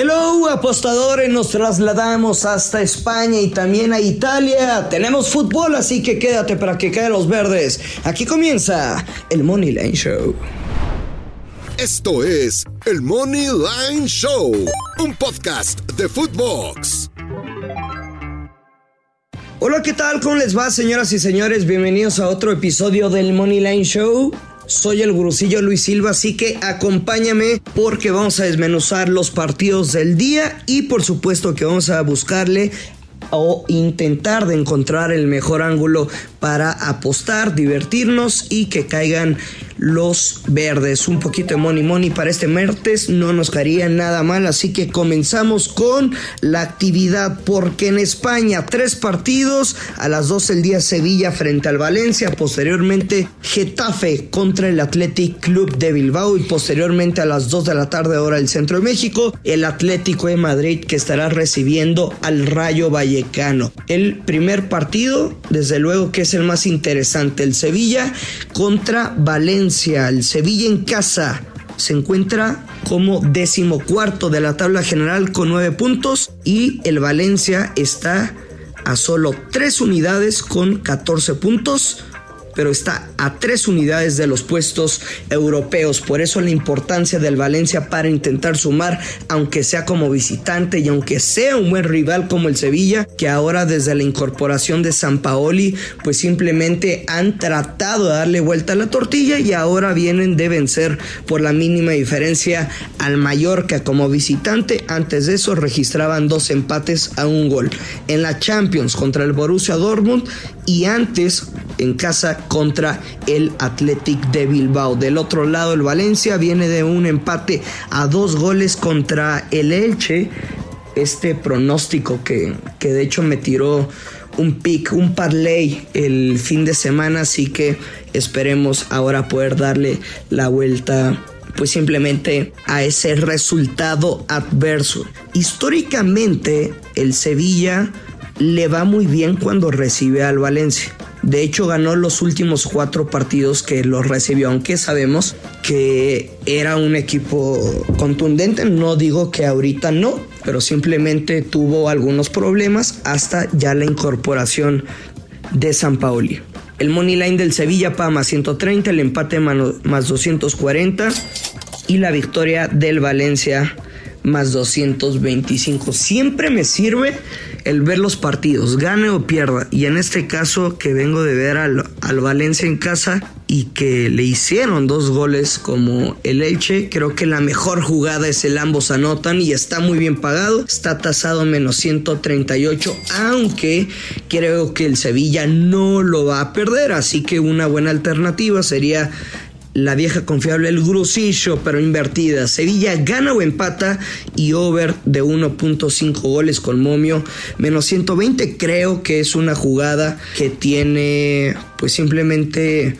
Hello apostadores, nos trasladamos hasta España y también a Italia. Tenemos fútbol, así que quédate para que caigan los verdes. Aquí comienza el Money Line Show. Esto es el Money Line Show, un podcast de Footbox. Hola, ¿qué tal? ¿Cómo les va, señoras y señores? Bienvenidos a otro episodio del Money Line Show. Soy el gurusillo Luis Silva, así que acompáñame porque vamos a desmenuzar los partidos del día y por supuesto que vamos a buscarle o intentar de encontrar el mejor ángulo para apostar, divertirnos y que caigan los verdes. Un poquito de money money para este martes no nos caería nada mal, así que comenzamos con la actividad porque en España tres partidos a las 12 del día Sevilla frente al Valencia, posteriormente Getafe contra el Athletic Club de Bilbao y posteriormente a las 2 de la tarde hora del centro de México el Atlético de Madrid que estará recibiendo al Rayo Vallecano. El primer partido, desde luego que es el más interesante, el Sevilla contra Valencia, el Sevilla en casa se encuentra como decimocuarto de la tabla general con nueve puntos y el Valencia está a solo tres unidades con 14 puntos pero está a tres unidades de los puestos europeos. Por eso la importancia del Valencia para intentar sumar, aunque sea como visitante y aunque sea un buen rival como el Sevilla, que ahora desde la incorporación de San Paoli, pues simplemente han tratado de darle vuelta a la tortilla y ahora vienen de vencer por la mínima diferencia al Mallorca como visitante. Antes de eso registraban dos empates a un gol. En la Champions contra el Borussia Dortmund y antes en casa contra el Athletic de Bilbao. Del otro lado, el Valencia viene de un empate a dos goles contra el Elche. Este pronóstico que, que de hecho me tiró un pick, un parlay el fin de semana, así que esperemos ahora poder darle la vuelta pues simplemente a ese resultado adverso. Históricamente el Sevilla le va muy bien cuando recibe al Valencia. De hecho, ganó los últimos cuatro partidos que los recibió, aunque sabemos que era un equipo contundente. No digo que ahorita no, pero simplemente tuvo algunos problemas hasta ya la incorporación de San Paoli. El money line del Sevilla paga más 130, el empate más 240 y la victoria del Valencia más 225. Siempre me sirve el ver los partidos, gane o pierda. Y en este caso que vengo de ver al, al Valencia en casa y que le hicieron dos goles como el Elche, creo que la mejor jugada es el ambos anotan y está muy bien pagado. Está tasado menos 138, aunque creo que el Sevilla no lo va a perder. Así que una buena alternativa sería la vieja confiable, el grusillo, pero invertida. Sevilla gana o empata y over de 1.5 goles con momio. Menos 120 creo que es una jugada que tiene pues simplemente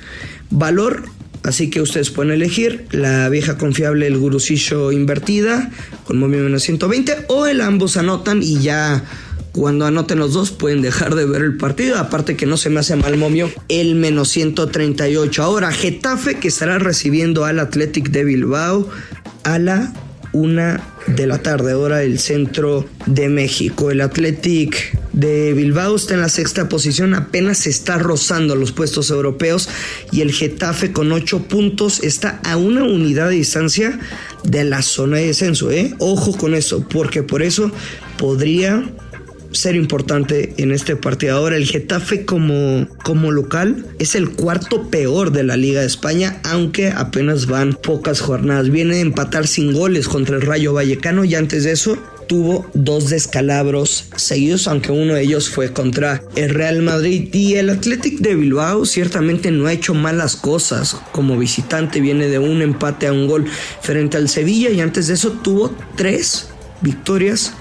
valor. Así que ustedes pueden elegir la vieja confiable, el gurusillo invertida con momio menos 120 o el ambos anotan y ya cuando anoten los dos pueden dejar de ver el partido. Aparte que no se me hace mal momio el menos 138. Ahora Getafe que estará recibiendo al Athletic de Bilbao a la una de la tarde hora del centro de México. El Athletic de Bilbao está en la sexta posición, apenas está rozando los puestos europeos y el Getafe con 8 puntos está a una unidad de distancia de la zona de descenso. ¿eh? Ojo con eso, porque por eso podría ser importante en este partido. Ahora, el Getafe como, como local es el cuarto peor de la Liga de España, aunque apenas van pocas jornadas. Viene a empatar sin goles contra el Rayo Vallecano y antes de eso tuvo dos descalabros seguidos, aunque uno de ellos fue contra el Real Madrid. Y el Athletic de Bilbao ciertamente no ha hecho malas cosas. Como visitante viene de un empate a un gol frente al Sevilla y antes de eso tuvo tres victorias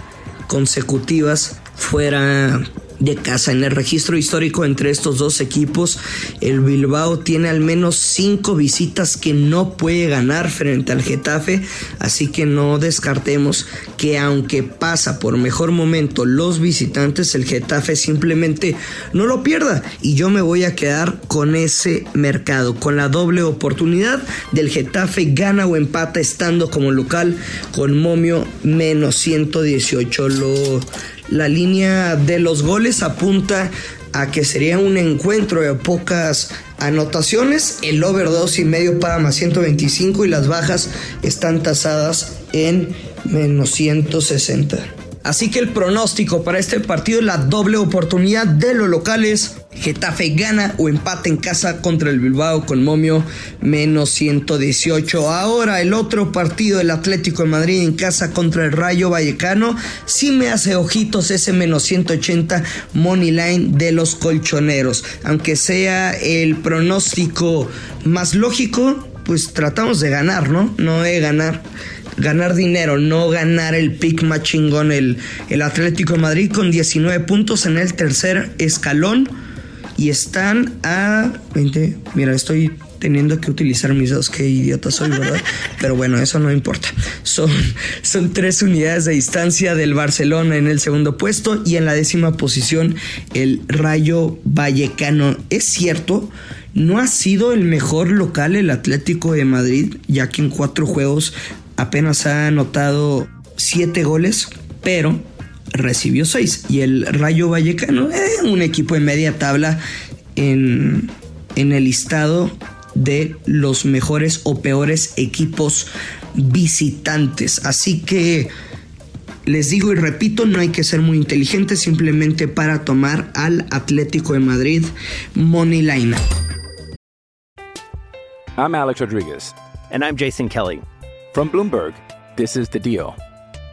consecutivas fuera de casa. En el registro histórico entre estos dos equipos, el Bilbao tiene al menos cinco visitas que no puede ganar frente al Getafe, así que no descartemos que aunque pasa por mejor momento los visitantes, el Getafe simplemente no lo pierda y yo me voy a quedar con ese mercado, con la doble oportunidad del Getafe gana o empata estando como local con momio menos 118. Lo la línea de los goles apunta a que sería un encuentro de pocas anotaciones. El over 2 y medio paga más 125 y las bajas están tasadas en menos 160. Así que el pronóstico para este partido es la doble oportunidad de los locales. Getafe gana o empate en casa contra el Bilbao con momio menos 118. Ahora el otro partido, el Atlético de Madrid en casa contra el Rayo Vallecano. Sí me hace ojitos ese menos 180 money line de los colchoneros. Aunque sea el pronóstico más lógico, pues tratamos de ganar, ¿no? No de ganar ganar dinero, no ganar el pick más chingón. El, el Atlético de Madrid con 19 puntos en el tercer escalón y están a 20. Mira, estoy teniendo que utilizar mis dedos, qué idiota soy, ¿verdad? Pero bueno, eso no importa. Son, son tres unidades de distancia del Barcelona en el segundo puesto y en la décima posición el Rayo Vallecano. Es cierto, no ha sido el mejor local el Atlético de Madrid, ya que en cuatro juegos apenas ha anotado 7 goles, pero recibió 6. Y el Rayo Vallecano es un equipo de media tabla en, en el listado de los mejores o peores equipos visitantes. Así que les digo y repito, no hay que ser muy inteligentes simplemente para tomar al Atlético de Madrid Money Line. I'm Alex Rodriguez. And I'm Jason Kelly. From Bloomberg, this is The Deal.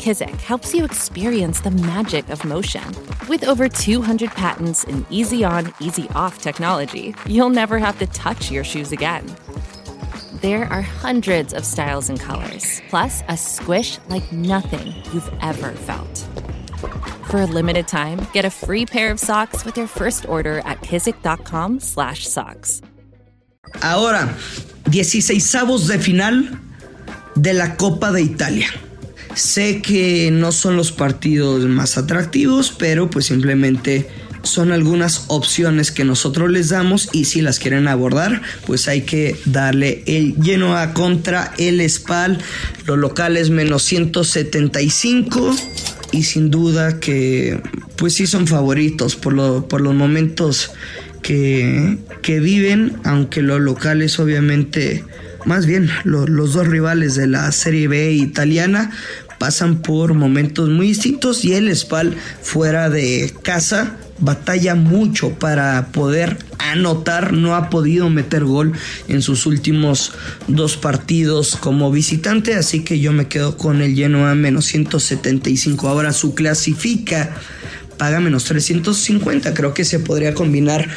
Kizik helps you experience the magic of motion. With over 200 patents and easy on, easy off technology, you'll never have to touch your shoes again. There are hundreds of styles and colors, plus a squish like nothing you've ever felt. For a limited time, get a free pair of socks with your first order at kizik.com/socks. Ahora, 16avos de final de la Copa de Italia. Sé que no son los partidos más atractivos, pero pues simplemente son algunas opciones que nosotros les damos y si las quieren abordar, pues hay que darle el Genoa contra el Spal, los locales menos 175 y sin duda que pues sí son favoritos por, lo- por los momentos que, que viven, aunque los locales obviamente, más bien lo- los dos rivales de la Serie B italiana pasan por momentos muy distintos y el Spal fuera de casa batalla mucho para poder anotar, no ha podido meter gol en sus últimos dos partidos como visitante, así que yo me quedo con el Genoa menos 175. Ahora su clasifica paga menos 350. Creo que se podría combinar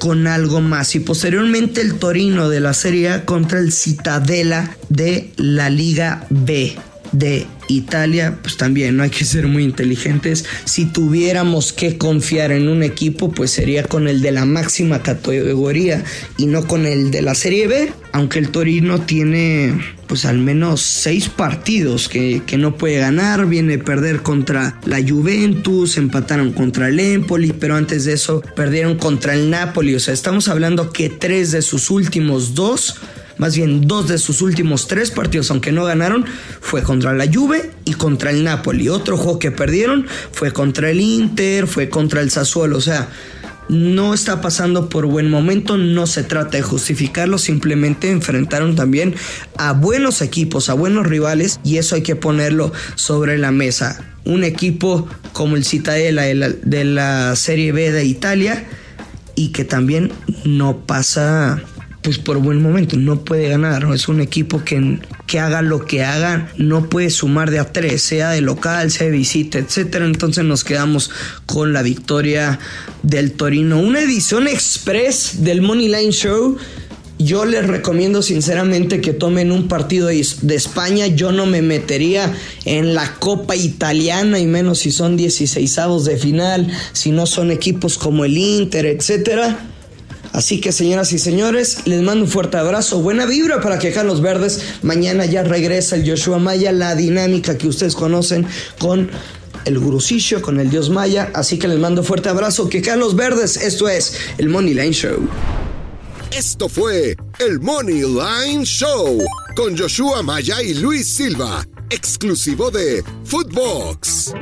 con algo más. Y posteriormente el Torino de la Serie A contra el Citadela de la Liga B. de Italia, pues también no hay que ser muy inteligentes. Si tuviéramos que confiar en un equipo, pues sería con el de la máxima categoría y no con el de la Serie B, aunque el Torino tiene pues al menos seis partidos que, que, no puede ganar, viene a perder contra la Juventus, empataron contra el Empoli, pero antes de eso perdieron contra el Napoli, o sea, estamos hablando que tres de sus últimos dos más bien dos de sus últimos tres partidos, aunque no ganaron, fue contra la Juve y contra el Napoli. Otro juego que perdieron fue contra el Inter, fue contra el Sassuolo, o sea, no está pasando por buen momento, no se trata de justificarlo, simplemente enfrentaron también a buenos equipos, a buenos rivales y eso hay que ponerlo sobre la mesa. Un equipo como el Citadela de la, de la Serie B de Italia y que también no pasa pues por buen momento, no puede ganar. Es un equipo que, que haga lo que haga, no puede sumar de a tres, sea de local, sea de visita, etcétera. Entonces nos quedamos con la victoria del Torino. Una edición express del Money Line Show. Yo les recomiendo sinceramente que tomen un partido de España. Yo no me metería en la Copa Italiana y menos si son 16 de final, si no son equipos como el Inter, etcétera Así que señoras y señores, les mando un fuerte abrazo, buena vibra para que los Verdes. Mañana ya regresa el Joshua Maya, la dinámica que ustedes conocen con el gurusillo, con el dios Maya. Así que les mando fuerte abrazo, que los Verdes. Esto es el Money Line Show. Esto fue el Money Line Show con Joshua Maya y Luis Silva, exclusivo de Footbox.